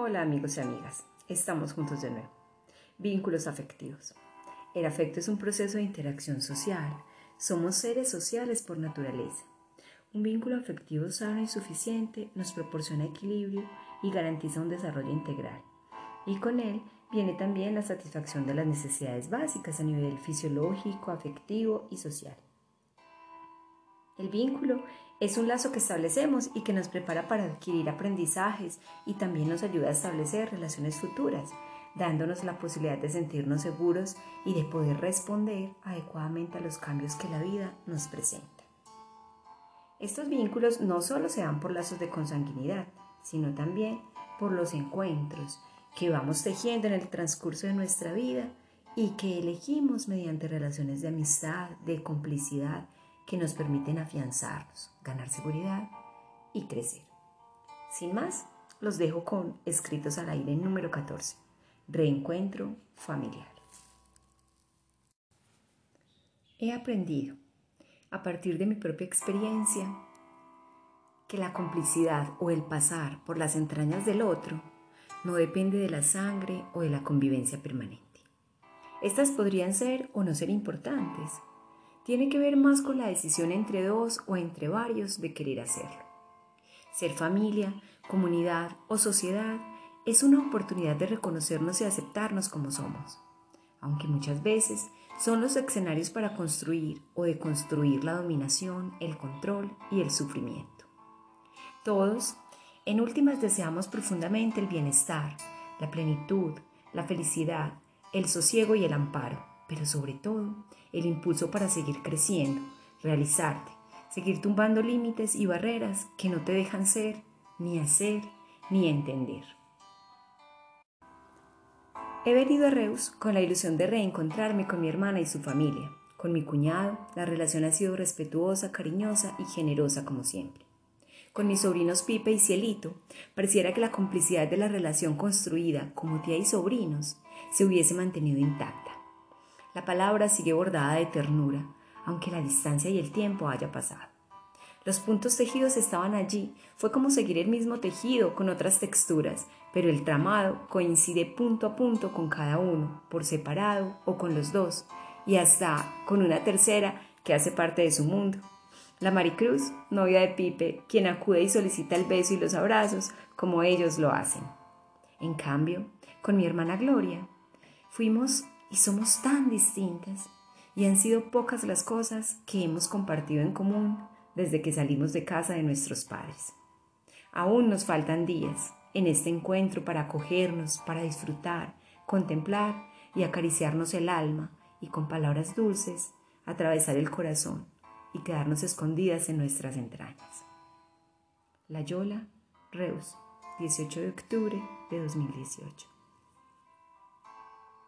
Hola amigos y amigas, estamos juntos de nuevo. Vínculos afectivos. El afecto es un proceso de interacción social. Somos seres sociales por naturaleza. Un vínculo afectivo sano y suficiente nos proporciona equilibrio y garantiza un desarrollo integral. Y con él viene también la satisfacción de las necesidades básicas a nivel fisiológico, afectivo y social. El vínculo es un lazo que establecemos y que nos prepara para adquirir aprendizajes y también nos ayuda a establecer relaciones futuras, dándonos la posibilidad de sentirnos seguros y de poder responder adecuadamente a los cambios que la vida nos presenta. Estos vínculos no solo se dan por lazos de consanguinidad, sino también por los encuentros que vamos tejiendo en el transcurso de nuestra vida y que elegimos mediante relaciones de amistad, de complicidad que nos permiten afianzarnos, ganar seguridad y crecer. Sin más, los dejo con Escritos al aire número 14, Reencuentro familiar. He aprendido, a partir de mi propia experiencia, que la complicidad o el pasar por las entrañas del otro no depende de la sangre o de la convivencia permanente. Estas podrían ser o no ser importantes, tiene que ver más con la decisión entre dos o entre varios de querer hacerlo. Ser familia, comunidad o sociedad es una oportunidad de reconocernos y aceptarnos como somos, aunque muchas veces son los escenarios para construir o deconstruir la dominación, el control y el sufrimiento. Todos, en últimas, deseamos profundamente el bienestar, la plenitud, la felicidad, el sosiego y el amparo, pero sobre todo el impulso para seguir creciendo, realizarte, seguir tumbando límites y barreras que no te dejan ser, ni hacer, ni entender. He venido a Reus con la ilusión de reencontrarme con mi hermana y su familia. Con mi cuñado, la relación ha sido respetuosa, cariñosa y generosa como siempre. Con mis sobrinos Pipe y Cielito, pareciera que la complicidad de la relación construida como tía y sobrinos se hubiese mantenido intacta. La palabra sigue bordada de ternura, aunque la distancia y el tiempo haya pasado. Los puntos tejidos estaban allí, fue como seguir el mismo tejido con otras texturas, pero el tramado coincide punto a punto con cada uno, por separado o con los dos, y hasta con una tercera que hace parte de su mundo. La Maricruz, novia de Pipe, quien acude y solicita el beso y los abrazos como ellos lo hacen. En cambio, con mi hermana Gloria, fuimos y somos tan distintas y han sido pocas las cosas que hemos compartido en común desde que salimos de casa de nuestros padres. Aún nos faltan días en este encuentro para acogernos, para disfrutar, contemplar y acariciarnos el alma y con palabras dulces atravesar el corazón y quedarnos escondidas en nuestras entrañas. La Yola, Reus, 18 de octubre de 2018.